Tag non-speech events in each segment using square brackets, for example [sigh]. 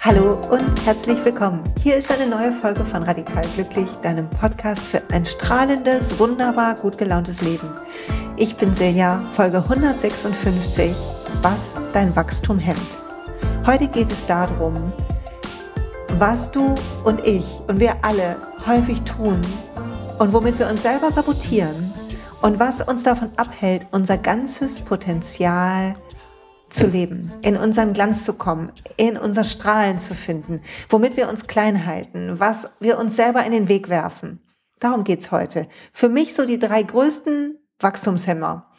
Hallo und herzlich willkommen. Hier ist eine neue Folge von Radikal Glücklich, deinem Podcast für ein strahlendes, wunderbar gut gelauntes Leben. Ich bin Silja, Folge 156, was dein Wachstum hemmt. Heute geht es darum, was du und ich und wir alle häufig tun und womit wir uns selber sabotieren und was uns davon abhält, unser ganzes Potenzial zu leben, in unseren Glanz zu kommen, in unser Strahlen zu finden, womit wir uns klein halten, was wir uns selber in den Weg werfen. Darum geht's heute. Für mich so die drei größten Wachstumshemmer.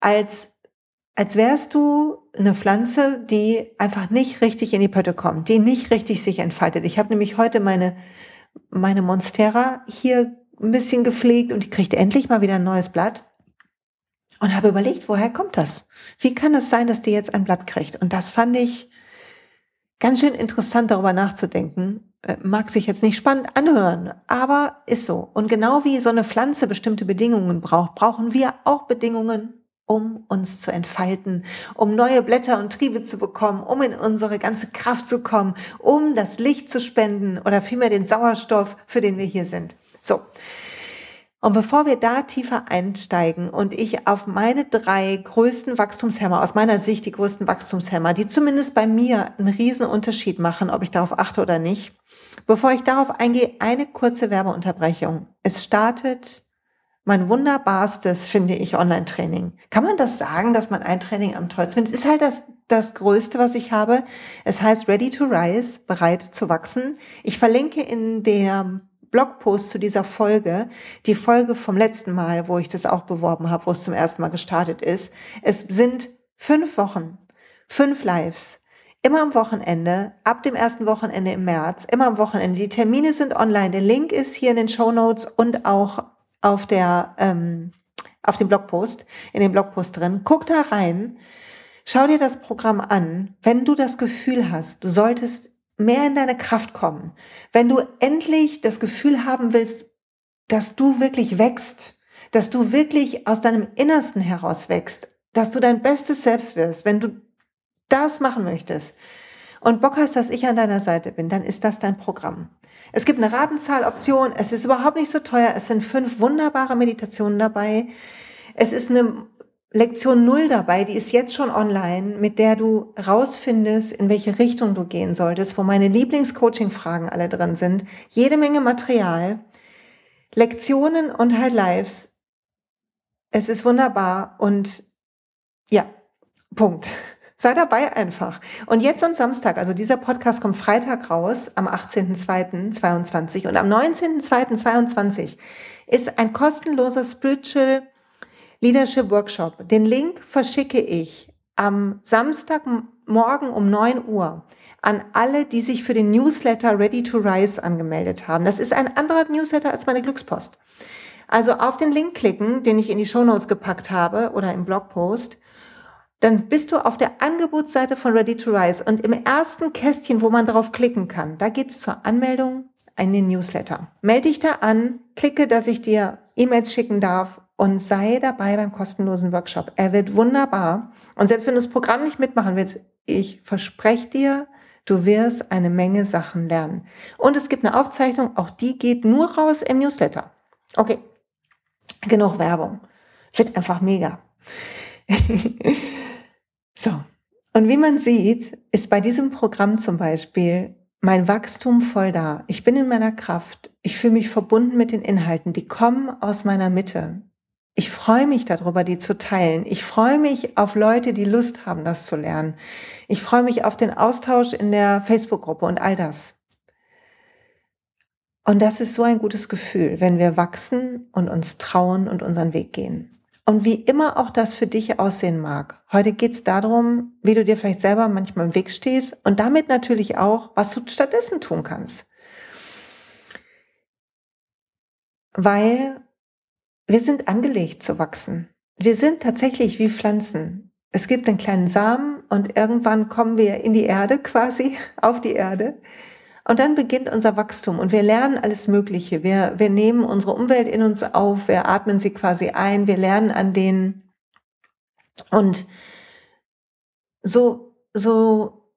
Als, als wärst du eine Pflanze, die einfach nicht richtig in die Pötte kommt, die nicht richtig sich entfaltet. Ich habe nämlich heute meine, meine Monstera hier ein bisschen gepflegt und die kriegt endlich mal wieder ein neues Blatt und habe überlegt, woher kommt das? Wie kann es sein, dass die jetzt ein Blatt kriegt? Und das fand ich ganz schön interessant, darüber nachzudenken. Äh, mag sich jetzt nicht spannend anhören, aber ist so. Und genau wie so eine Pflanze bestimmte Bedingungen braucht, brauchen wir auch Bedingungen, um uns zu entfalten, um neue Blätter und Triebe zu bekommen, um in unsere ganze Kraft zu kommen, um das Licht zu spenden oder vielmehr den Sauerstoff, für den wir hier sind. So. Und bevor wir da tiefer einsteigen und ich auf meine drei größten Wachstumshämmer, aus meiner Sicht die größten Wachstumshämmer, die zumindest bei mir einen riesen Unterschied machen, ob ich darauf achte oder nicht, bevor ich darauf eingehe, eine kurze Werbeunterbrechung. Es startet mein wunderbarstes, finde ich, Online-Training. Kann man das sagen, dass man ein Training am tollsten findet? Es ist halt das, das Größte, was ich habe. Es heißt Ready to Rise, bereit zu wachsen. Ich verlinke in der Blogpost zu dieser Folge, die Folge vom letzten Mal, wo ich das auch beworben habe, wo es zum ersten Mal gestartet ist. Es sind fünf Wochen, fünf Lives, immer am Wochenende, ab dem ersten Wochenende im März, immer am Wochenende. Die Termine sind online. Der Link ist hier in den Show Notes und auch auf der ähm, auf dem Blogpost, in dem Blogpost drin. Guck da rein. Schau dir das Programm an. Wenn du das Gefühl hast, du solltest mehr in deine Kraft kommen, wenn du endlich das Gefühl haben willst, dass du wirklich wächst, dass du wirklich aus deinem Innersten heraus wächst, dass du dein bestes Selbst wirst, wenn du das machen möchtest und Bock hast, dass ich an deiner Seite bin, dann ist das dein Programm. Es gibt eine Ratenzahloption, es ist überhaupt nicht so teuer, es sind fünf wunderbare Meditationen dabei. Es ist eine Lektion null dabei, die ist jetzt schon online, mit der du rausfindest, in welche Richtung du gehen solltest, wo meine Lieblingscoaching-Fragen alle drin sind. Jede Menge Material, Lektionen und halt Lives. Es ist wunderbar und ja, Punkt. [laughs] Sei dabei einfach. Und jetzt am Samstag, also dieser Podcast kommt Freitag raus, am 18.02.22 und am 19.02.22 ist ein kostenloser Spiritual Leadership Workshop. Den Link verschicke ich am Samstagmorgen um 9 Uhr an alle, die sich für den Newsletter Ready to Rise angemeldet haben. Das ist ein anderer Newsletter als meine Glückspost. Also auf den Link klicken, den ich in die Show Notes gepackt habe oder im Blogpost. Dann bist du auf der Angebotsseite von Ready to Rise und im ersten Kästchen, wo man drauf klicken kann, da geht's zur Anmeldung in den Newsletter. Melde dich da an, klicke, dass ich dir E-Mails schicken darf und sei dabei beim kostenlosen Workshop. Er wird wunderbar. Und selbst wenn du das Programm nicht mitmachen willst, ich verspreche dir, du wirst eine Menge Sachen lernen. Und es gibt eine Aufzeichnung, auch die geht nur raus im Newsletter. Okay, genug Werbung. Wird einfach mega. [laughs] so. Und wie man sieht, ist bei diesem Programm zum Beispiel mein Wachstum voll da. Ich bin in meiner Kraft. Ich fühle mich verbunden mit den Inhalten. Die kommen aus meiner Mitte. Ich freue mich darüber, die zu teilen. Ich freue mich auf Leute, die Lust haben, das zu lernen. Ich freue mich auf den Austausch in der Facebook-Gruppe und all das. Und das ist so ein gutes Gefühl, wenn wir wachsen und uns trauen und unseren Weg gehen. Und wie immer auch das für dich aussehen mag. Heute geht es darum, wie du dir vielleicht selber manchmal im Weg stehst und damit natürlich auch, was du stattdessen tun kannst. Weil wir sind angelegt zu wachsen. Wir sind tatsächlich wie Pflanzen. Es gibt einen kleinen Samen und irgendwann kommen wir in die Erde [laughs] quasi, auf die Erde. Und dann beginnt unser Wachstum und wir lernen alles Mögliche. Wir, wir nehmen unsere Umwelt in uns auf, wir atmen sie quasi ein, wir lernen an denen. Und so, so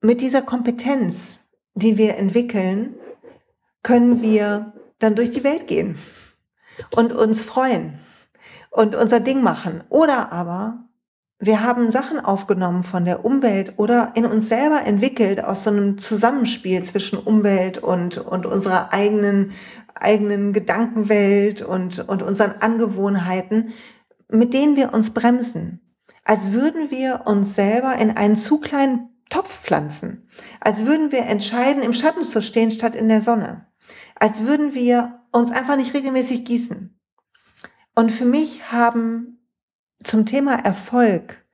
mit dieser Kompetenz, die wir entwickeln, können wir dann durch die Welt gehen und uns freuen und unser Ding machen. Oder aber wir haben Sachen aufgenommen von der Umwelt oder in uns selber entwickelt aus so einem Zusammenspiel zwischen Umwelt und, und unserer eigenen, eigenen Gedankenwelt und, und unseren Angewohnheiten, mit denen wir uns bremsen. Als würden wir uns selber in einen zu kleinen Topf pflanzen. Als würden wir entscheiden, im Schatten zu stehen statt in der Sonne. Als würden wir uns einfach nicht regelmäßig gießen. Und für mich haben zum Thema Erfolg,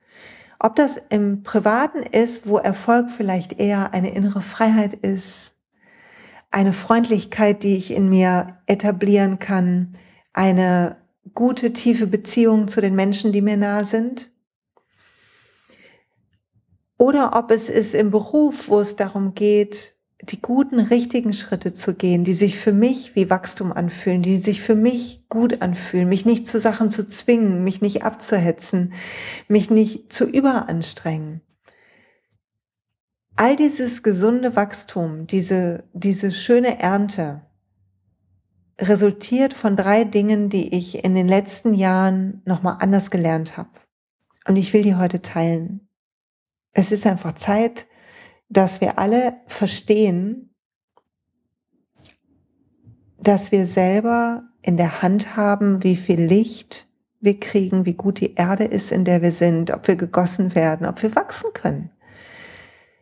ob das im Privaten ist, wo Erfolg vielleicht eher eine innere Freiheit ist, eine Freundlichkeit, die ich in mir etablieren kann, eine gute, tiefe Beziehung zu den Menschen, die mir nah sind. Oder ob es ist im Beruf, wo es darum geht, die guten, richtigen Schritte zu gehen, die sich für mich wie Wachstum anfühlen, die sich für mich gut anfühlen, mich nicht zu Sachen zu zwingen, mich nicht abzuhetzen, mich nicht zu überanstrengen. All dieses gesunde Wachstum, diese, diese schöne Ernte resultiert von drei Dingen, die ich in den letzten Jahren nochmal anders gelernt habe. Und ich will die heute teilen. Es ist einfach Zeit, dass wir alle verstehen, dass wir selber in der Hand haben, wie viel Licht wir kriegen, wie gut die Erde ist, in der wir sind, ob wir gegossen werden, ob wir wachsen können.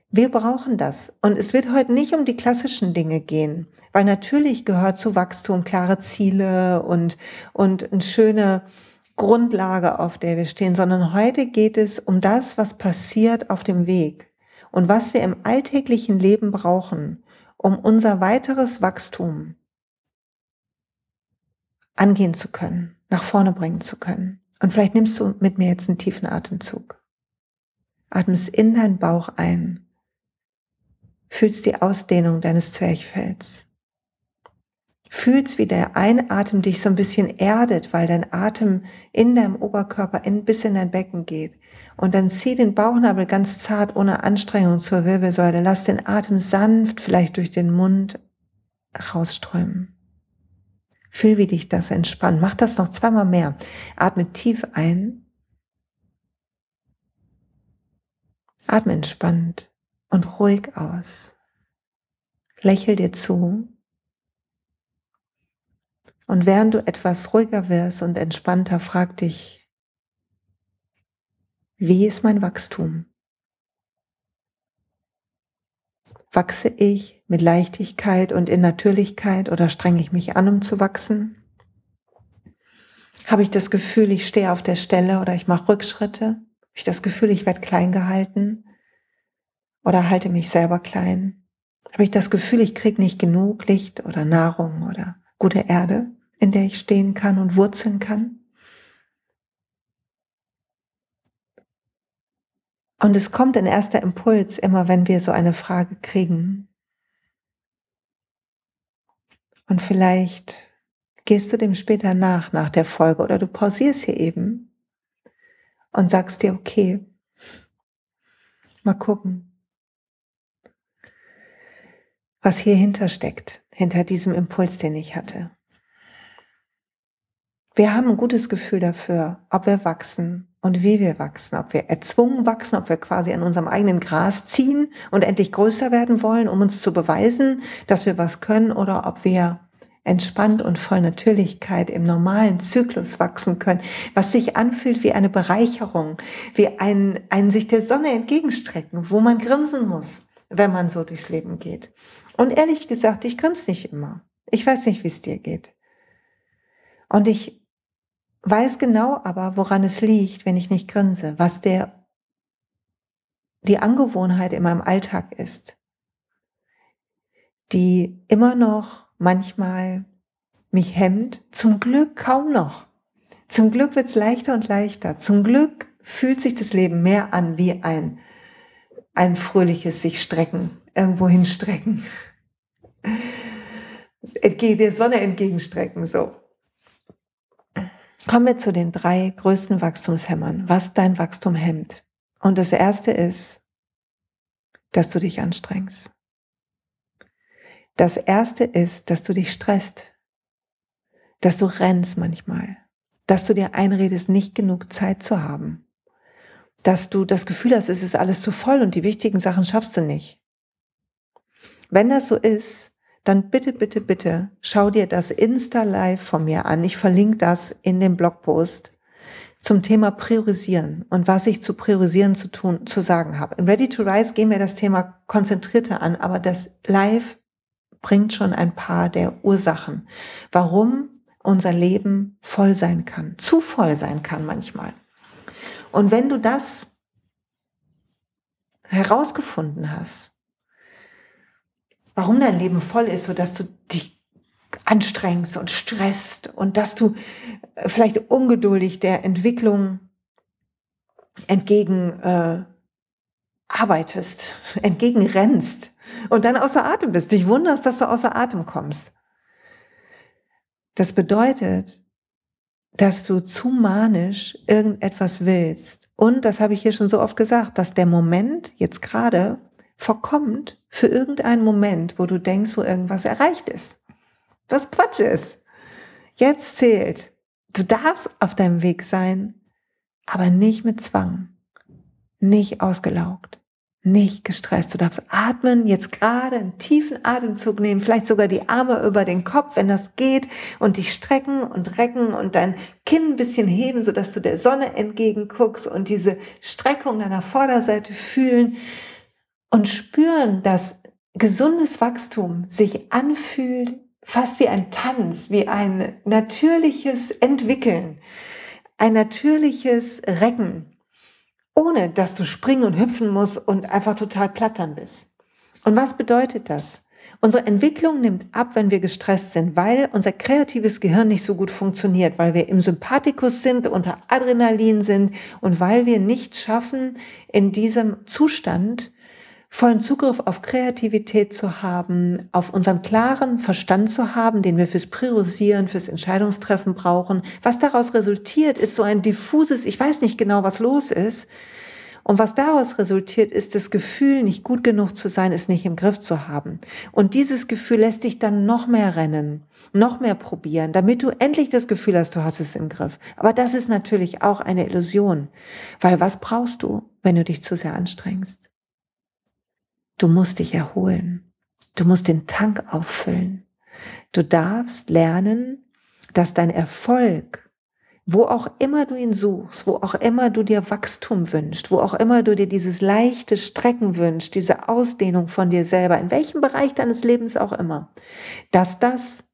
Wir brauchen das. Und es wird heute nicht um die klassischen Dinge gehen, weil natürlich gehört zu Wachstum klare Ziele und, und eine schöne Grundlage, auf der wir stehen, sondern heute geht es um das, was passiert auf dem Weg und was wir im alltäglichen Leben brauchen, um unser weiteres Wachstum angehen zu können, nach vorne bringen zu können. Und vielleicht nimmst du mit mir jetzt einen tiefen Atemzug. Atmest in deinen Bauch ein. Fühlst die Ausdehnung deines Zwerchfells. Fühlst, wie der Einatem dich so ein bisschen erdet, weil dein Atem in deinem Oberkörper in, bis in dein Becken geht. Und dann zieh den Bauchnabel ganz zart ohne Anstrengung zur Wirbelsäule. Lass den Atem sanft vielleicht durch den Mund rausströmen. Fühl, wie dich das entspannt. Mach das noch zweimal mehr. Atme tief ein. Atme entspannt und ruhig aus. Lächel dir zu. Und während du etwas ruhiger wirst und entspannter, frag dich, wie ist mein Wachstum? Wachse ich mit Leichtigkeit und in Natürlichkeit oder strenge ich mich an, um zu wachsen? Habe ich das Gefühl, ich stehe auf der Stelle oder ich mache Rückschritte? Habe ich das Gefühl, ich werde klein gehalten oder halte mich selber klein? Habe ich das Gefühl, ich kriege nicht genug Licht oder Nahrung oder gute Erde, in der ich stehen kann und wurzeln kann? Und es kommt ein erster Impuls immer, wenn wir so eine Frage kriegen. Und vielleicht gehst du dem später nach, nach der Folge, oder du pausierst hier eben und sagst dir, okay, mal gucken, was hier hinter steckt, hinter diesem Impuls, den ich hatte. Wir haben ein gutes Gefühl dafür, ob wir wachsen und wie wir wachsen, ob wir erzwungen wachsen, ob wir quasi an unserem eigenen Gras ziehen und endlich größer werden wollen, um uns zu beweisen, dass wir was können, oder ob wir entspannt und voll Natürlichkeit im normalen Zyklus wachsen können, was sich anfühlt wie eine Bereicherung, wie ein, ein sich der Sonne entgegenstrecken, wo man grinsen muss, wenn man so durchs Leben geht. Und ehrlich gesagt, ich grinse nicht immer. Ich weiß nicht, wie es dir geht. Und ich weiß genau aber, woran es liegt, wenn ich nicht grinse, was der, die Angewohnheit in meinem Alltag ist, die immer noch manchmal mich hemmt, zum Glück kaum noch. Zum Glück wird's leichter und leichter. Zum Glück fühlt sich das Leben mehr an wie ein, ein fröhliches sich strecken, irgendwo hinstrecken. der Sonne entgegenstrecken, so. Kommen wir zu den drei größten Wachstumshämmern, was dein Wachstum hemmt. Und das erste ist, dass du dich anstrengst. Das erste ist, dass du dich stresst, dass du rennst manchmal, dass du dir einredest, nicht genug Zeit zu haben, dass du das Gefühl hast, es ist alles zu voll und die wichtigen Sachen schaffst du nicht. Wenn das so ist, dann bitte, bitte, bitte schau dir das Insta-Live von mir an. Ich verlinke das in dem Blogpost zum Thema Priorisieren und was ich zu Priorisieren zu tun, zu sagen habe. Im Ready to Rise gehen wir das Thema konzentrierter an, aber das Live bringt schon ein paar der Ursachen, warum unser Leben voll sein kann, zu voll sein kann manchmal. Und wenn du das herausgefunden hast, warum dein Leben voll ist, so dass du dich anstrengst und stresst und dass du äh, vielleicht ungeduldig der Entwicklung entgegen äh, arbeitest, [laughs] entgegenrennst und dann außer Atem bist, dich wunderst, dass du außer Atem kommst. Das bedeutet, dass du zu manisch irgendetwas willst. Und, das habe ich hier schon so oft gesagt, dass der Moment jetzt gerade verkommt für irgendeinen Moment, wo du denkst, wo irgendwas erreicht ist. Was Quatsch ist. Jetzt zählt. Du darfst auf deinem Weg sein, aber nicht mit Zwang, nicht ausgelaugt nicht gestresst. Du darfst atmen, jetzt gerade einen tiefen Atemzug nehmen, vielleicht sogar die Arme über den Kopf, wenn das geht, und dich strecken und recken und dein Kinn ein bisschen heben, sodass du der Sonne entgegenguckst und diese Streckung deiner Vorderseite fühlen und spüren, dass gesundes Wachstum sich anfühlt, fast wie ein Tanz, wie ein natürliches Entwickeln, ein natürliches Recken ohne dass du springen und hüpfen musst und einfach total plattern bist. Und was bedeutet das? Unsere Entwicklung nimmt ab, wenn wir gestresst sind, weil unser kreatives Gehirn nicht so gut funktioniert, weil wir im Sympathikus sind, unter Adrenalin sind und weil wir nicht schaffen, in diesem Zustand vollen Zugriff auf Kreativität zu haben, auf unseren klaren Verstand zu haben, den wir fürs Priorisieren, fürs Entscheidungstreffen brauchen. Was daraus resultiert, ist so ein diffuses, ich weiß nicht genau, was los ist. Und was daraus resultiert, ist das Gefühl, nicht gut genug zu sein, es nicht im Griff zu haben. Und dieses Gefühl lässt dich dann noch mehr rennen, noch mehr probieren, damit du endlich das Gefühl hast, du hast es im Griff. Aber das ist natürlich auch eine Illusion. Weil was brauchst du, wenn du dich zu sehr anstrengst? Du musst dich erholen. Du musst den Tank auffüllen. Du darfst lernen, dass dein Erfolg, wo auch immer du ihn suchst, wo auch immer du dir Wachstum wünschst, wo auch immer du dir dieses leichte Strecken wünschst, diese Ausdehnung von dir selber, in welchem Bereich deines Lebens auch immer, dass das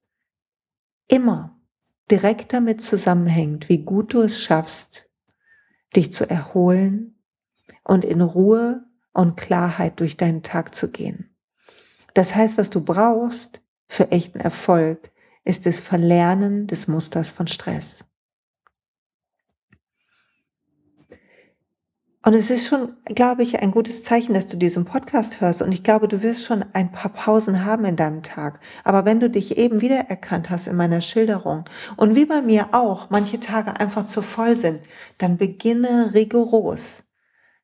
immer direkt damit zusammenhängt, wie gut du es schaffst, dich zu erholen und in Ruhe und Klarheit durch deinen Tag zu gehen. Das heißt, was du brauchst für echten Erfolg, ist das Verlernen des Musters von Stress. Und es ist schon, glaube ich, ein gutes Zeichen, dass du diesen Podcast hörst. Und ich glaube, du wirst schon ein paar Pausen haben in deinem Tag. Aber wenn du dich eben wiedererkannt hast in meiner Schilderung und wie bei mir auch manche Tage einfach zu voll sind, dann beginne rigoros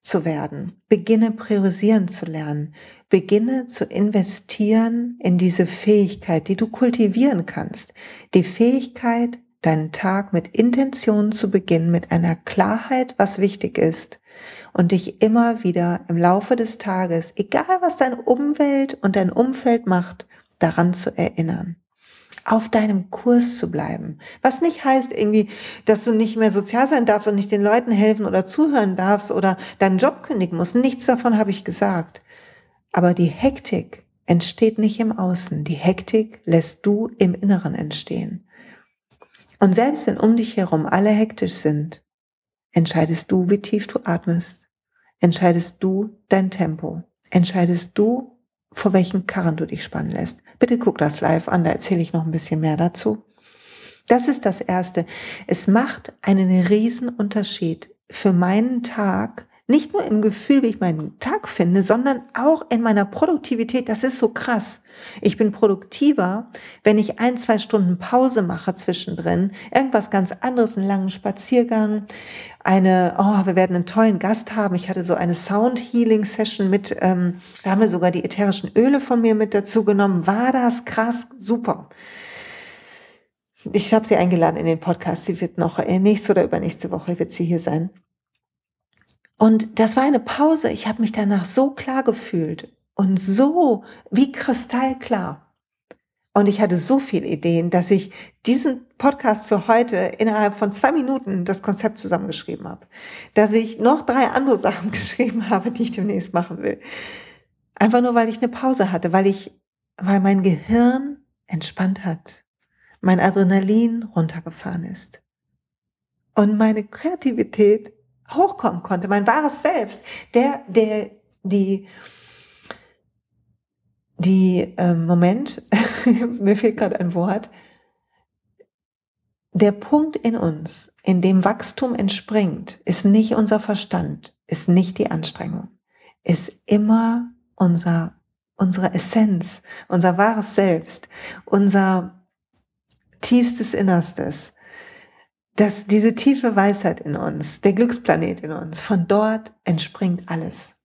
zu werden. Beginne priorisieren zu lernen. Beginne zu investieren in diese Fähigkeit, die du kultivieren kannst. Die Fähigkeit, deinen Tag mit Intention zu beginnen, mit einer Klarheit, was wichtig ist und dich immer wieder im Laufe des Tages, egal was deine Umwelt und dein Umfeld macht, daran zu erinnern auf deinem Kurs zu bleiben. Was nicht heißt irgendwie, dass du nicht mehr sozial sein darfst und nicht den Leuten helfen oder zuhören darfst oder deinen Job kündigen musst. Nichts davon habe ich gesagt. Aber die Hektik entsteht nicht im Außen. Die Hektik lässt du im Inneren entstehen. Und selbst wenn um dich herum alle hektisch sind, entscheidest du, wie tief du atmest. Entscheidest du dein Tempo. Entscheidest du, vor welchen Karren du dich spannen lässt. Bitte guck das live an, da erzähle ich noch ein bisschen mehr dazu. Das ist das Erste. Es macht einen riesen Unterschied für meinen Tag, Nicht nur im Gefühl, wie ich meinen Tag finde, sondern auch in meiner Produktivität. Das ist so krass. Ich bin produktiver, wenn ich ein, zwei Stunden Pause mache zwischendrin, irgendwas ganz anderes, einen langen Spaziergang, eine, oh, wir werden einen tollen Gast haben. Ich hatte so eine Sound Healing Session mit, ähm, da haben wir sogar die ätherischen Öle von mir mit dazu genommen. War das krass, super. Ich habe sie eingeladen in den Podcast. Sie wird noch äh, nächste oder übernächste Woche wird sie hier sein. Und das war eine Pause. Ich habe mich danach so klar gefühlt und so wie kristallklar. Und ich hatte so viele Ideen, dass ich diesen Podcast für heute innerhalb von zwei Minuten das Konzept zusammengeschrieben habe. Dass ich noch drei andere [laughs] Sachen geschrieben habe, die ich demnächst machen will. Einfach nur, weil ich eine Pause hatte, weil ich, weil mein Gehirn entspannt hat, mein Adrenalin runtergefahren ist und meine Kreativität hochkommen konnte, mein wahres Selbst, der, der, die, die, äh, Moment, [laughs] mir fehlt gerade ein Wort, der Punkt in uns, in dem Wachstum entspringt, ist nicht unser Verstand, ist nicht die Anstrengung, ist immer unser, unsere Essenz, unser wahres Selbst, unser tiefstes Innerstes, dass diese tiefe Weisheit in uns, der Glücksplanet in uns, von dort entspringt alles.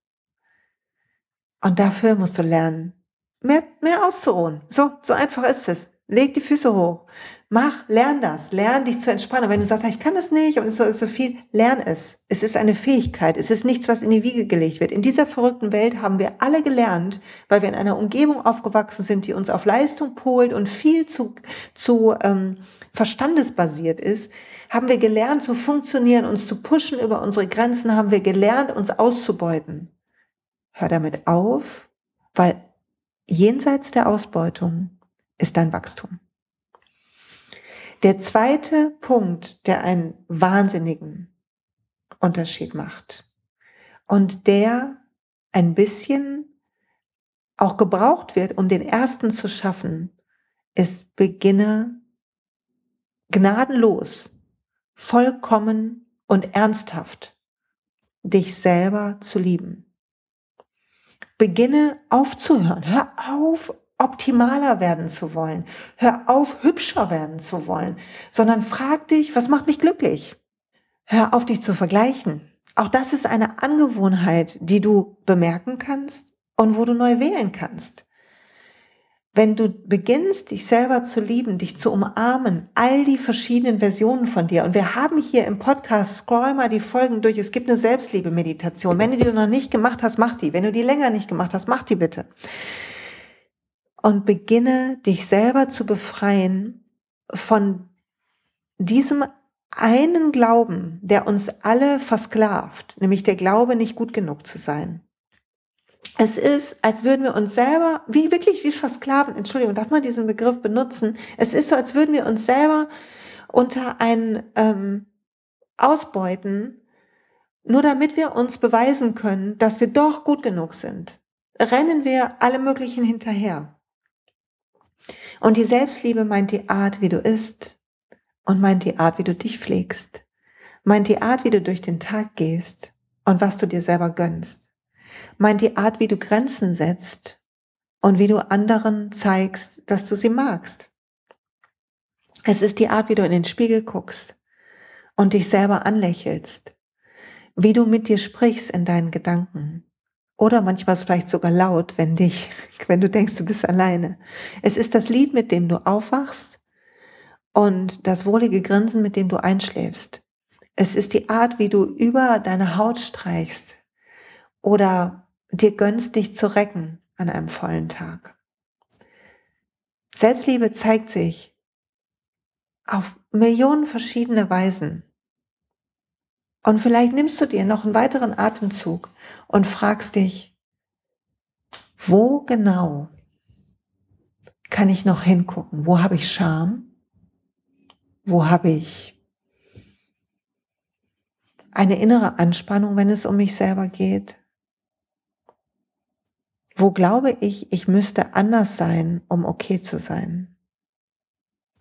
Und dafür musst du lernen, mehr, mehr auszuruhen. So, so einfach ist es. Leg die Füße hoch. Mach, lern das. Lern dich zu entspannen. Und wenn du sagst, ich kann das nicht und es ist so viel, lern es. Es ist eine Fähigkeit. Es ist nichts, was in die Wiege gelegt wird. In dieser verrückten Welt haben wir alle gelernt, weil wir in einer Umgebung aufgewachsen sind, die uns auf Leistung polt und viel zu, zu ähm, verstandesbasiert ist, haben wir gelernt zu funktionieren, uns zu pushen über unsere Grenzen, haben wir gelernt, uns auszubeuten. Hör damit auf, weil jenseits der Ausbeutung ist dein Wachstum. Der zweite Punkt, der einen wahnsinnigen Unterschied macht und der ein bisschen auch gebraucht wird, um den ersten zu schaffen, ist beginne gnadenlos, vollkommen und ernsthaft dich selber zu lieben. Beginne aufzuhören. Hör auf, optimaler werden zu wollen. Hör auf, hübscher werden zu wollen, sondern frag dich, was macht mich glücklich? Hör auf, dich zu vergleichen. Auch das ist eine Angewohnheit, die du bemerken kannst und wo du neu wählen kannst. Wenn du beginnst, dich selber zu lieben, dich zu umarmen, all die verschiedenen Versionen von dir. Und wir haben hier im Podcast, scroll mal die Folgen durch. Es gibt eine Selbstliebe-Meditation. Wenn du die noch nicht gemacht hast, mach die. Wenn du die länger nicht gemacht hast, mach die bitte. Und beginne, dich selber zu befreien von diesem einen Glauben, der uns alle versklavt, nämlich der Glaube, nicht gut genug zu sein. Es ist, als würden wir uns selber, wie wirklich wie versklaven, Entschuldigung, darf man diesen Begriff benutzen? Es ist so, als würden wir uns selber unter ein ähm, ausbeuten, nur damit wir uns beweisen können, dass wir doch gut genug sind. Rennen wir alle möglichen hinterher. Und die Selbstliebe meint die Art, wie du isst und meint die Art, wie du dich pflegst, meint die Art, wie du durch den Tag gehst und was du dir selber gönnst. Meint die Art, wie du Grenzen setzt und wie du anderen zeigst, dass du sie magst. Es ist die Art, wie du in den Spiegel guckst und dich selber anlächelst, wie du mit dir sprichst in deinen Gedanken oder manchmal vielleicht sogar laut, wenn dich, [laughs] wenn du denkst, du bist alleine. Es ist das Lied, mit dem du aufwachst und das wohlige Grinsen, mit dem du einschläfst. Es ist die Art, wie du über deine Haut streichst, oder dir gönnst, dich zu recken an einem vollen Tag. Selbstliebe zeigt sich auf Millionen verschiedene Weisen. Und vielleicht nimmst du dir noch einen weiteren Atemzug und fragst dich, wo genau kann ich noch hingucken? Wo habe ich Scham? Wo habe ich eine innere Anspannung, wenn es um mich selber geht? Wo glaube ich, ich müsste anders sein, um okay zu sein?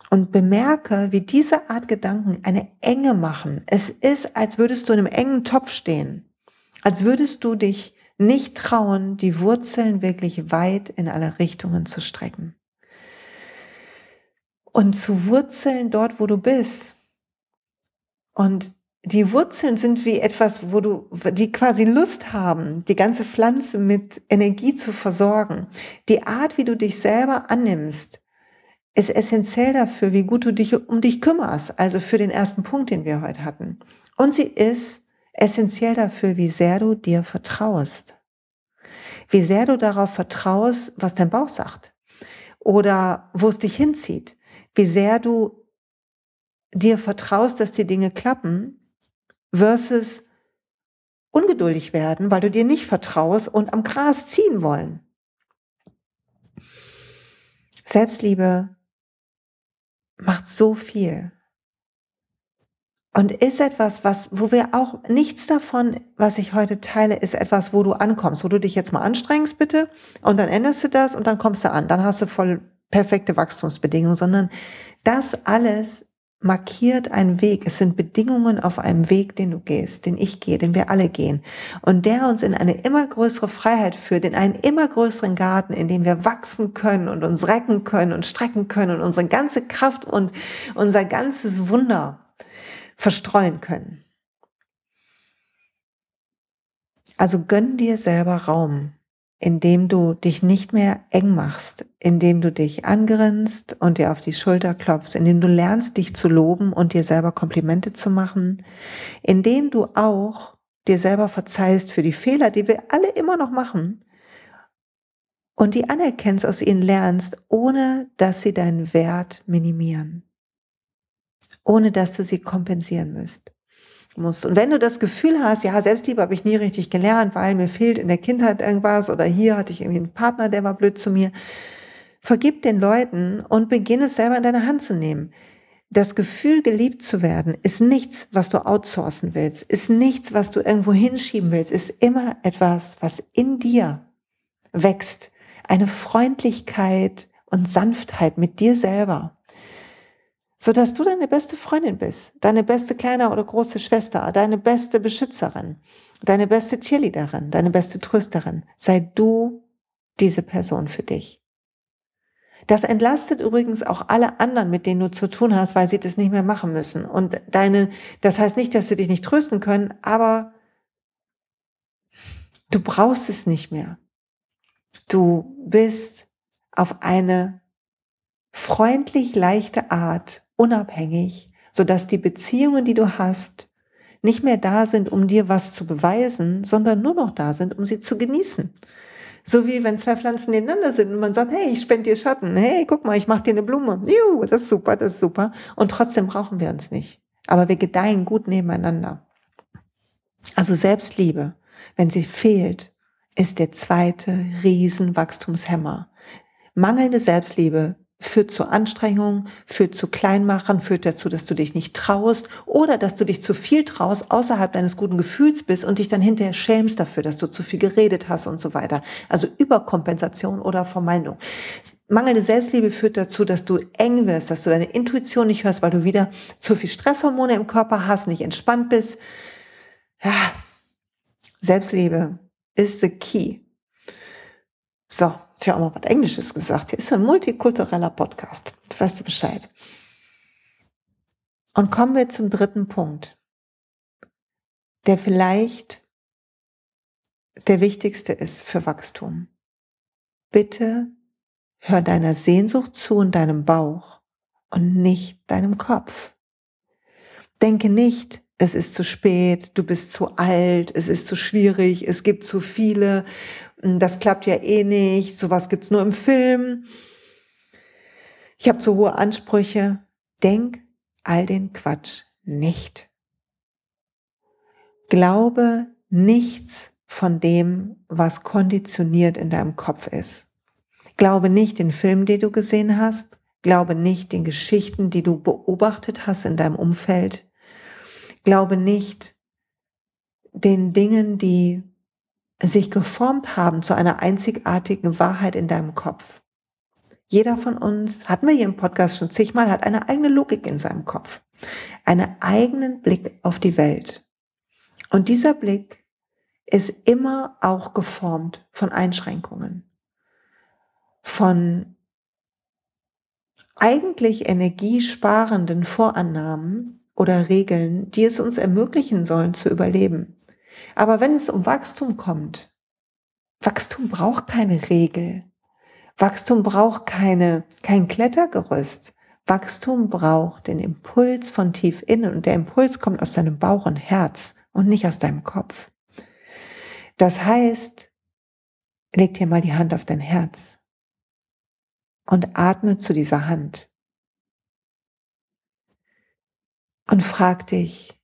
Und bemerke, wie diese Art Gedanken eine Enge machen. Es ist, als würdest du in einem engen Topf stehen. Als würdest du dich nicht trauen, die Wurzeln wirklich weit in alle Richtungen zu strecken. Und zu wurzeln dort, wo du bist. Und die Wurzeln sind wie etwas, wo du, die quasi Lust haben, die ganze Pflanze mit Energie zu versorgen. Die Art, wie du dich selber annimmst, ist essentiell dafür, wie gut du dich um dich kümmerst. Also für den ersten Punkt, den wir heute hatten. Und sie ist essentiell dafür, wie sehr du dir vertraust. Wie sehr du darauf vertraust, was dein Bauch sagt. Oder wo es dich hinzieht. Wie sehr du dir vertraust, dass die Dinge klappen, versus ungeduldig werden, weil du dir nicht vertraust und am Gras ziehen wollen. Selbstliebe macht so viel. Und ist etwas, was, wo wir auch nichts davon, was ich heute teile, ist etwas, wo du ankommst, wo du dich jetzt mal anstrengst, bitte, und dann änderst du das und dann kommst du an, dann hast du voll perfekte Wachstumsbedingungen, sondern das alles markiert einen Weg. Es sind Bedingungen auf einem Weg, den du gehst, den ich gehe, den wir alle gehen. Und der uns in eine immer größere Freiheit führt, in einen immer größeren Garten, in dem wir wachsen können und uns recken können und strecken können und unsere ganze Kraft und unser ganzes Wunder verstreuen können. Also gönn dir selber Raum, indem du dich nicht mehr eng machst, indem du dich angrinst und dir auf die Schulter klopfst, indem du lernst, dich zu loben und dir selber Komplimente zu machen, indem du auch dir selber verzeihst für die Fehler, die wir alle immer noch machen und die anerkennst, aus ihnen lernst, ohne dass sie deinen Wert minimieren ohne dass du sie kompensieren müsst, musst. Und wenn du das Gefühl hast, ja, Selbstliebe habe ich nie richtig gelernt, weil mir fehlt in der Kindheit irgendwas oder hier hatte ich irgendwie einen Partner, der war blöd zu mir, vergib den Leuten und beginne es selber in deine Hand zu nehmen. Das Gefühl, geliebt zu werden, ist nichts, was du outsourcen willst, ist nichts, was du irgendwo hinschieben willst, ist immer etwas, was in dir wächst. Eine Freundlichkeit und Sanftheit mit dir selber sodass du deine beste Freundin bist, deine beste kleine oder große Schwester, deine beste Beschützerin, deine beste Cheerleaderin, deine beste Trösterin. Sei du diese Person für dich. Das entlastet übrigens auch alle anderen, mit denen du zu tun hast, weil sie das nicht mehr machen müssen. Und deine, das heißt nicht, dass sie dich nicht trösten können, aber du brauchst es nicht mehr. Du bist auf eine freundlich leichte Art unabhängig, sodass die Beziehungen, die du hast, nicht mehr da sind, um dir was zu beweisen, sondern nur noch da sind, um sie zu genießen. So wie wenn zwei Pflanzen nebeneinander sind und man sagt, hey, ich spende dir Schatten, hey, guck mal, ich mache dir eine Blume. Juhu, das ist super, das ist super. Und trotzdem brauchen wir uns nicht. Aber wir gedeihen gut nebeneinander. Also Selbstliebe, wenn sie fehlt, ist der zweite Riesenwachstumshemmer. Mangelnde Selbstliebe führt zu Anstrengung, führt zu Kleinmachen, führt dazu, dass du dich nicht traust oder dass du dich zu viel traust, außerhalb deines guten Gefühls bist und dich dann hinterher schämst dafür, dass du zu viel geredet hast und so weiter. Also Überkompensation oder Vermeidung. Mangelnde Selbstliebe führt dazu, dass du eng wirst, dass du deine Intuition nicht hörst, weil du wieder zu viel Stresshormone im Körper hast, nicht entspannt bist. Ja, Selbstliebe ist the key. So, ich habe auch mal was Englisches gesagt. Hier ist ein multikultureller Podcast. Du weißt du Bescheid. Und kommen wir zum dritten Punkt, der vielleicht der wichtigste ist für Wachstum. Bitte hör deiner Sehnsucht zu und deinem Bauch und nicht deinem Kopf. Denke nicht, es ist zu spät, du bist zu alt, es ist zu schwierig, es gibt zu viele, das klappt ja eh nicht, sowas gibt's nur im Film. Ich habe zu hohe Ansprüche. Denk all den Quatsch nicht. Glaube nichts von dem, was konditioniert in deinem Kopf ist. Glaube nicht den Film, den du gesehen hast. Glaube nicht den Geschichten, die du beobachtet hast in deinem Umfeld. Glaube nicht den Dingen, die sich geformt haben zu einer einzigartigen Wahrheit in deinem Kopf. Jeder von uns, hatten wir hier im Podcast schon zigmal, hat eine eigene Logik in seinem Kopf, einen eigenen Blick auf die Welt. Und dieser Blick ist immer auch geformt von Einschränkungen, von eigentlich energiesparenden Vorannahmen oder Regeln, die es uns ermöglichen sollen zu überleben. Aber wenn es um Wachstum kommt, Wachstum braucht keine Regel. Wachstum braucht keine, kein Klettergerüst. Wachstum braucht den Impuls von tief innen und der Impuls kommt aus deinem Bauch und Herz und nicht aus deinem Kopf. Das heißt, leg dir mal die Hand auf dein Herz und atme zu dieser Hand und frag dich,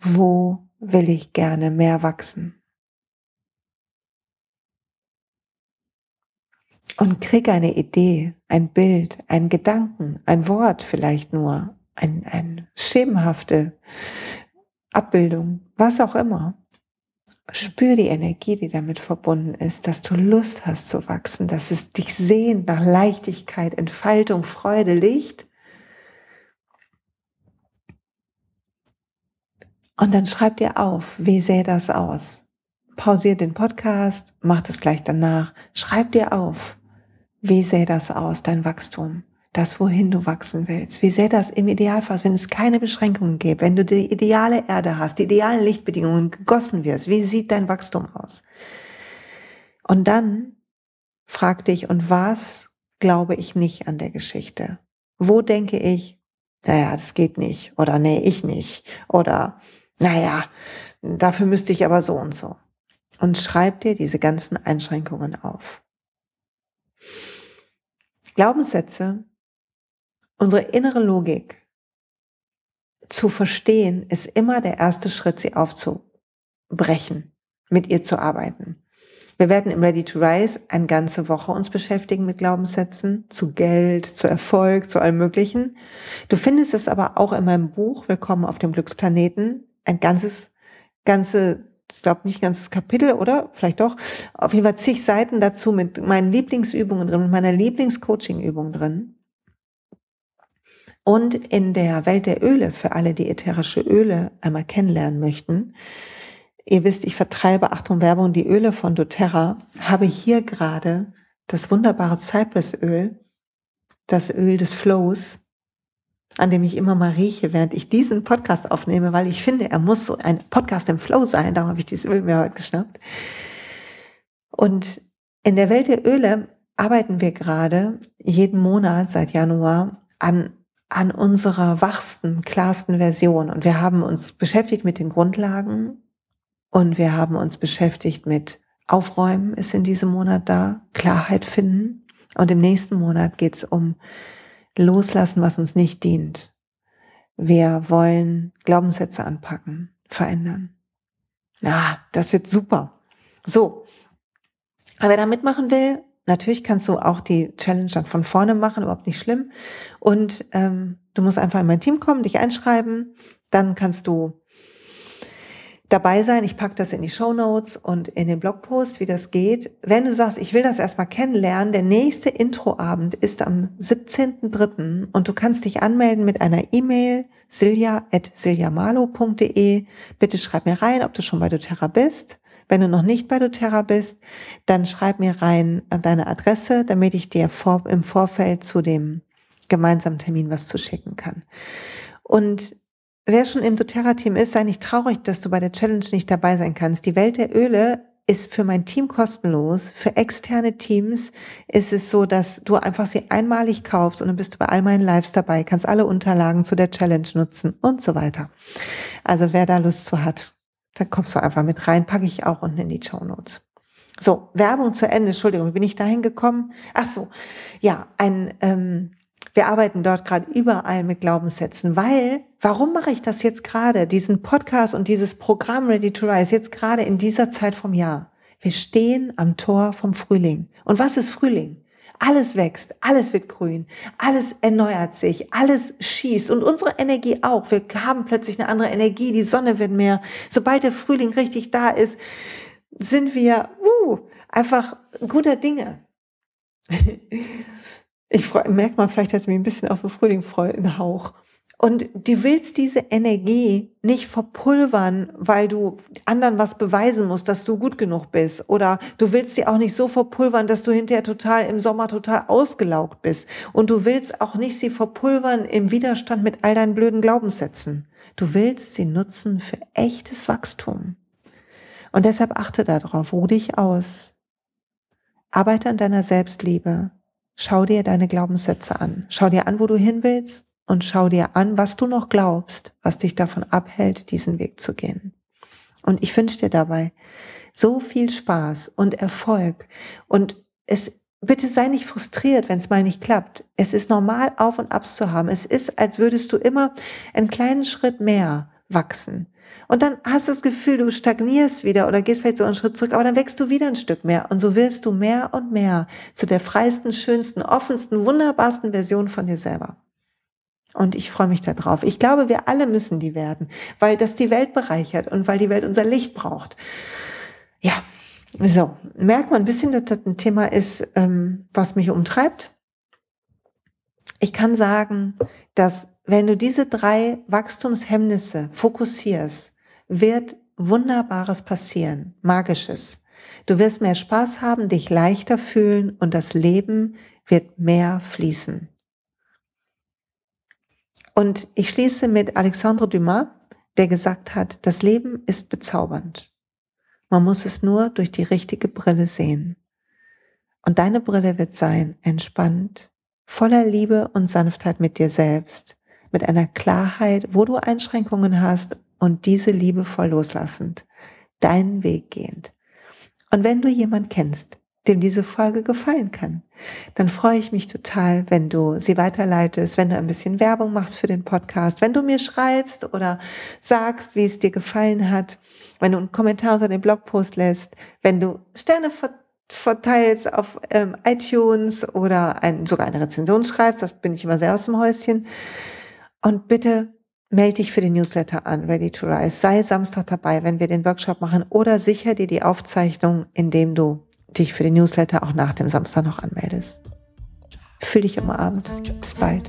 wo will ich gerne mehr wachsen? Und krieg eine Idee, ein Bild, einen Gedanken, ein Wort vielleicht nur, ein, ein schemenhafte Abbildung, was auch immer. Spür die Energie, die damit verbunden ist, dass du Lust hast zu wachsen, dass es dich sehnt nach Leichtigkeit, Entfaltung, Freude, Licht. Und dann schreib dir auf, wie sähe das aus? Pausier den Podcast, mach das gleich danach. Schreib dir auf, wie sähe das aus, dein Wachstum? Das, wohin du wachsen willst. Wie sähe das im Idealfall, wenn es keine Beschränkungen gibt, wenn du die ideale Erde hast, die idealen Lichtbedingungen gegossen wirst? Wie sieht dein Wachstum aus? Und dann frag dich, und was glaube ich nicht an der Geschichte? Wo denke ich, naja, das geht nicht, oder nee, ich nicht, oder naja, dafür müsste ich aber so und so. Und schreib dir diese ganzen Einschränkungen auf. Glaubenssätze, unsere innere Logik zu verstehen, ist immer der erste Schritt, sie aufzubrechen, mit ihr zu arbeiten. Wir werden im Ready to Rise eine ganze Woche uns beschäftigen mit Glaubenssätzen, zu Geld, zu Erfolg, zu allem Möglichen. Du findest es aber auch in meinem Buch Willkommen auf dem Glücksplaneten, ein ganzes, ganze ich glaube nicht ganzes Kapitel, oder? Vielleicht doch. Auf jeden Fall zig Seiten dazu mit meinen Lieblingsübungen drin, mit meiner Lieblingscoaching-Übung drin. Und in der Welt der Öle, für alle, die ätherische Öle einmal kennenlernen möchten, ihr wisst, ich vertreibe, Achtung Werbung, die Öle von doTERRA, habe hier gerade das wunderbare Cypressöl, das Öl des Flows, an dem ich immer mal rieche, während ich diesen Podcast aufnehme, weil ich finde, er muss so ein Podcast im Flow sein. Darum habe ich dieses Öl mir heute geschnappt. Und in der Welt der Öle arbeiten wir gerade jeden Monat seit Januar an, an unserer wachsten, klarsten Version. Und wir haben uns beschäftigt mit den Grundlagen und wir haben uns beschäftigt mit Aufräumen ist in diesem Monat da, Klarheit finden. Und im nächsten Monat geht es um loslassen, was uns nicht dient. Wir wollen Glaubenssätze anpacken, verändern. Ja, das wird super. So. Aber wer da mitmachen will, natürlich kannst du auch die Challenge dann von vorne machen, überhaupt nicht schlimm. Und ähm, du musst einfach in mein Team kommen, dich einschreiben. Dann kannst du dabei sein. Ich packe das in die Show Notes und in den Blogpost, wie das geht. Wenn du sagst, ich will das erstmal kennenlernen, der nächste Introabend ist am 17.03. und du kannst dich anmelden mit einer E-Mail silja.siljamalo.de. Bitte schreib mir rein, ob du schon bei doTERRA bist. Wenn du noch nicht bei doTERRA bist, dann schreib mir rein deine Adresse, damit ich dir vor, im Vorfeld zu dem gemeinsamen Termin was zuschicken kann. Und Wer schon im doTERRA-Team ist, sei nicht traurig, dass du bei der Challenge nicht dabei sein kannst. Die Welt der Öle ist für mein Team kostenlos. Für externe Teams ist es so, dass du einfach sie einmalig kaufst und dann bist du bei all meinen Lives dabei, kannst alle Unterlagen zu der Challenge nutzen und so weiter. Also wer da Lust zu hat, da kommst du einfach mit rein, packe ich auch unten in die Show Notes. So, Werbung zu Ende. Entschuldigung, wie bin ich dahin gekommen? Ach so, ja, ein ähm, wir arbeiten dort gerade überall mit Glaubenssätzen, weil, warum mache ich das jetzt gerade, diesen Podcast und dieses Programm Ready to Rise, jetzt gerade in dieser Zeit vom Jahr? Wir stehen am Tor vom Frühling. Und was ist Frühling? Alles wächst, alles wird grün, alles erneuert sich, alles schießt und unsere Energie auch. Wir haben plötzlich eine andere Energie, die Sonne wird mehr. Sobald der Frühling richtig da ist, sind wir uh, einfach guter Dinge. [laughs] Ich freu, merkt man vielleicht, dass ich mich ein bisschen auf den Frühling freue, einen Hauch. Und du willst diese Energie nicht verpulvern, weil du anderen was beweisen musst, dass du gut genug bist. Oder du willst sie auch nicht so verpulvern, dass du hinterher total im Sommer total ausgelaugt bist. Und du willst auch nicht sie verpulvern im Widerstand mit all deinen blöden Glaubenssätzen. Du willst sie nutzen für echtes Wachstum. Und deshalb achte darauf, ruh dich aus. Arbeite an deiner Selbstliebe. Schau dir deine Glaubenssätze an. Schau dir an, wo du hin willst und schau dir an, was du noch glaubst, was dich davon abhält, diesen Weg zu gehen. Und ich wünsche dir dabei so viel Spaß und Erfolg und es Bitte sei nicht frustriert, wenn es mal nicht klappt. Es ist normal, Auf und Abs zu haben. Es ist, als würdest du immer einen kleinen Schritt mehr wachsen. Und dann hast du das Gefühl, du stagnierst wieder oder gehst vielleicht so einen Schritt zurück, aber dann wächst du wieder ein Stück mehr. Und so wirst du mehr und mehr zu der freisten, schönsten, offensten, wunderbarsten Version von dir selber. Und ich freue mich darauf. Ich glaube, wir alle müssen die werden, weil das die Welt bereichert und weil die Welt unser Licht braucht. Ja, so, merkt man ein bisschen, dass das ein Thema ist, ähm, was mich umtreibt. Ich kann sagen, dass wenn du diese drei Wachstumshemmnisse fokussierst, wird Wunderbares passieren, Magisches. Du wirst mehr Spaß haben, dich leichter fühlen und das Leben wird mehr fließen. Und ich schließe mit Alexandre Dumas, der gesagt hat, das Leben ist bezaubernd. Man muss es nur durch die richtige Brille sehen. Und deine Brille wird sein, entspannt, voller Liebe und Sanftheit mit dir selbst, mit einer Klarheit, wo du Einschränkungen hast und diese liebevoll loslassend, deinen Weg gehend. Und wenn du jemand kennst, dem diese Folge gefallen kann, dann freue ich mich total, wenn du sie weiterleitest, wenn du ein bisschen Werbung machst für den Podcast, wenn du mir schreibst oder sagst, wie es dir gefallen hat, wenn du einen Kommentar unter den Blogpost lässt, wenn du Sterne verteilst auf ähm, iTunes oder ein, sogar eine Rezension schreibst, das bin ich immer sehr aus dem Häuschen. Und bitte melde dich für den Newsletter an, Ready to Rise. Sei Samstag dabei, wenn wir den Workshop machen oder sicher dir die Aufzeichnung, indem du dich für den Newsletter auch nach dem Samstag noch anmeldest. Fühl dich umarmt. Bis bald.